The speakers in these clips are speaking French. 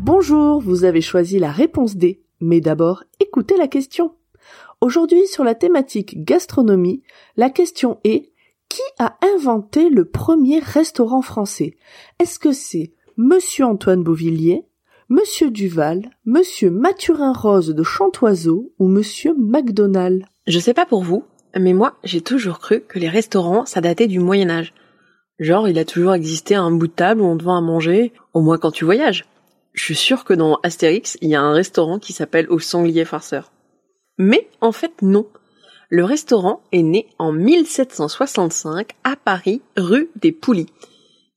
Bonjour, vous avez choisi la réponse D, mais d'abord écoutez la question. Aujourd'hui sur la thématique gastronomie, la question est qui a inventé le premier restaurant français? Est-ce que c'est Monsieur Antoine Beauvillier, Monsieur Duval, Monsieur Mathurin Rose de Chantoiseau ou Monsieur McDonald? Je sais pas pour vous, mais moi j'ai toujours cru que les restaurants ça datait du Moyen Âge. Genre il a toujours existé un bout de table où on te vend à manger, au moins quand tu voyages. Je suis sûr que dans Astérix, il y a un restaurant qui s'appelle Au Sanglier Farceur. Mais en fait non. Le restaurant est né en 1765 à Paris, rue des Poulies.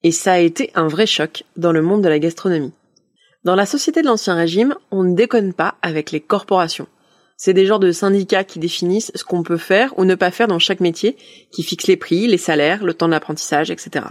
Et ça a été un vrai choc dans le monde de la gastronomie. Dans la société de l'Ancien Régime, on ne déconne pas avec les corporations. C'est des genres de syndicats qui définissent ce qu'on peut faire ou ne pas faire dans chaque métier, qui fixent les prix, les salaires, le temps d'apprentissage, etc.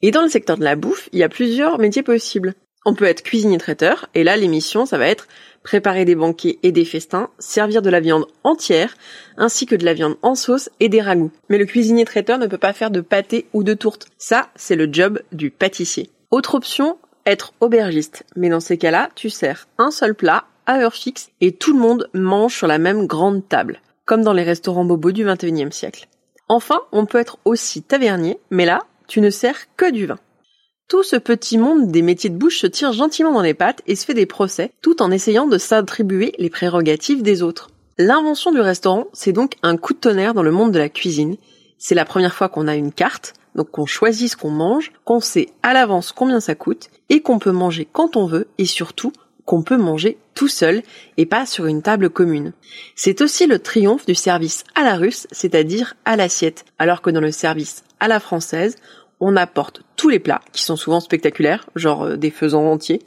Et dans le secteur de la bouffe, il y a plusieurs métiers possibles. On peut être cuisinier traiteur, et là l'émission ça va être préparer des banquets et des festins, servir de la viande entière, ainsi que de la viande en sauce et des ragoûts. Mais le cuisinier traiteur ne peut pas faire de pâté ou de tourte. Ça, c'est le job du pâtissier. Autre option, être aubergiste. Mais dans ces cas-là, tu sers un seul plat à heure fixe et tout le monde mange sur la même grande table, comme dans les restaurants bobos du 21e siècle. Enfin, on peut être aussi tavernier, mais là, tu ne sers que du vin. Tout ce petit monde des métiers de bouche se tire gentiment dans les pattes et se fait des procès, tout en essayant de s'attribuer les prérogatives des autres. L'invention du restaurant, c'est donc un coup de tonnerre dans le monde de la cuisine. C'est la première fois qu'on a une carte, donc qu'on choisit ce qu'on mange, qu'on sait à l'avance combien ça coûte, et qu'on peut manger quand on veut, et surtout qu'on peut manger tout seul et pas sur une table commune. C'est aussi le triomphe du service à la russe, c'est-à-dire à l'assiette, alors que dans le service à la française, on apporte tous les plats, qui sont souvent spectaculaires, genre euh, des faisans entiers,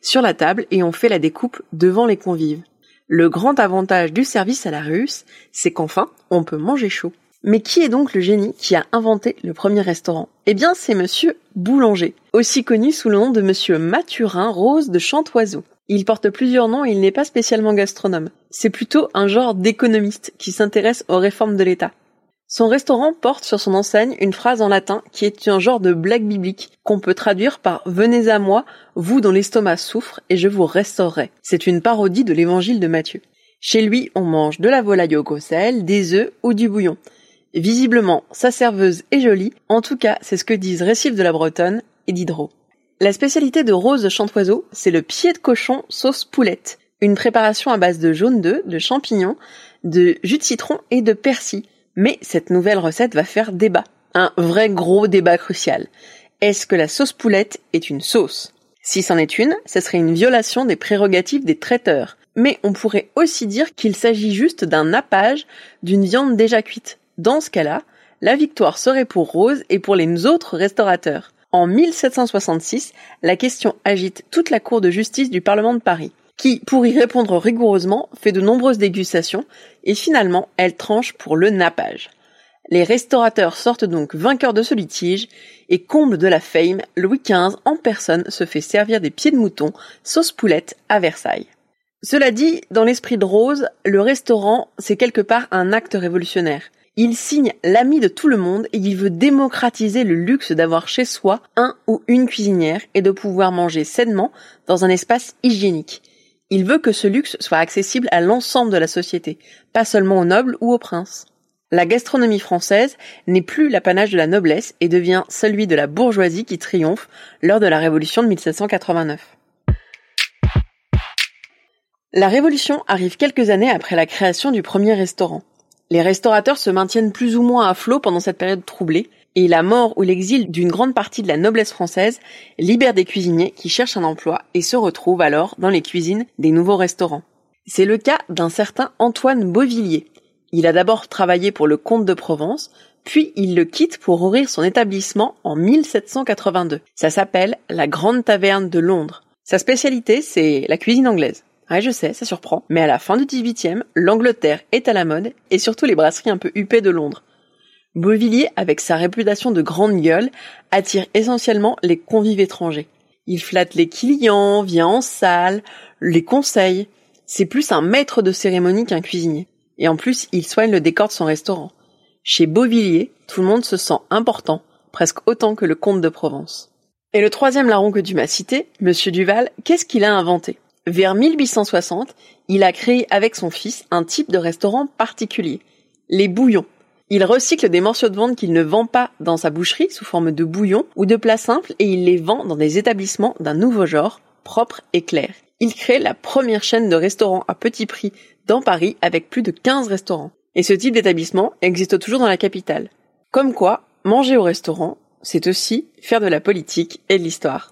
sur la table et on fait la découpe devant les convives. Le grand avantage du service à la russe, c'est qu'enfin, on peut manger chaud. Mais qui est donc le génie qui a inventé le premier restaurant? Eh bien, c'est monsieur Boulanger, aussi connu sous le nom de monsieur Mathurin Rose de Chantoiseau. Il porte plusieurs noms et il n'est pas spécialement gastronome. C'est plutôt un genre d'économiste qui s'intéresse aux réformes de l'État. Son restaurant porte sur son enseigne une phrase en latin qui est un genre de blague biblique qu'on peut traduire par Venez à moi, vous dont l'estomac souffre, et je vous restaurerai. C'est une parodie de l'évangile de Matthieu. Chez lui, on mange de la volaille au sel, des œufs ou du bouillon. Visiblement, sa serveuse est jolie, en tout cas, c'est ce que disent Récif de la Bretonne et Diderot. La spécialité de Rose Chantoiseau, c'est le pied de cochon sauce poulette, une préparation à base de jaune d'œuf, de champignons, de jus de citron et de persil, mais cette nouvelle recette va faire débat. Un vrai gros débat crucial. Est-ce que la sauce poulette est une sauce? Si c'en est une, ce serait une violation des prérogatives des traiteurs. Mais on pourrait aussi dire qu'il s'agit juste d'un nappage d'une viande déjà cuite. Dans ce cas-là, la victoire serait pour Rose et pour les autres restaurateurs. En 1766, la question agite toute la Cour de justice du Parlement de Paris qui, pour y répondre rigoureusement, fait de nombreuses dégustations et finalement elle tranche pour le nappage. Les restaurateurs sortent donc vainqueurs de ce litige et comble de la fame, Louis XV en personne se fait servir des pieds de mouton sauce poulette à Versailles. Cela dit, dans l'esprit de Rose, le restaurant, c'est quelque part un acte révolutionnaire. Il signe l'ami de tout le monde et il veut démocratiser le luxe d'avoir chez soi un ou une cuisinière et de pouvoir manger sainement dans un espace hygiénique. Il veut que ce luxe soit accessible à l'ensemble de la société, pas seulement aux nobles ou aux princes. La gastronomie française n'est plus l'apanage de la noblesse et devient celui de la bourgeoisie qui triomphe lors de la Révolution de 1789. La Révolution arrive quelques années après la création du premier restaurant. Les restaurateurs se maintiennent plus ou moins à flot pendant cette période troublée, Et la mort ou l'exil d'une grande partie de la noblesse française libère des cuisiniers qui cherchent un emploi et se retrouvent alors dans les cuisines des nouveaux restaurants. C'est le cas d'un certain Antoine Beauvillier. Il a d'abord travaillé pour le comte de Provence, puis il le quitte pour ouvrir son établissement en 1782. Ça s'appelle la Grande Taverne de Londres. Sa spécialité, c'est la cuisine anglaise. Ouais, je sais, ça surprend. Mais à la fin du 18e, l'Angleterre est à la mode, et surtout les brasseries un peu huppées de Londres. Beauvillier, avec sa réputation de grande gueule, attire essentiellement les convives étrangers. Il flatte les clients, vient en salle, les conseille. C'est plus un maître de cérémonie qu'un cuisinier. Et en plus, il soigne le décor de son restaurant. Chez Beauvillier, tout le monde se sent important, presque autant que le comte de Provence. Et le troisième larron que tu m'as cité, Monsieur Duval, qu'est-ce qu'il a inventé? Vers 1860, il a créé avec son fils un type de restaurant particulier, les bouillons. Il recycle des morceaux de viande qu'il ne vend pas dans sa boucherie sous forme de bouillon ou de plats simples et il les vend dans des établissements d'un nouveau genre, propre et clair. Il crée la première chaîne de restaurants à petit prix dans Paris avec plus de 15 restaurants. Et ce type d'établissement existe toujours dans la capitale. Comme quoi, manger au restaurant, c'est aussi faire de la politique et de l'histoire.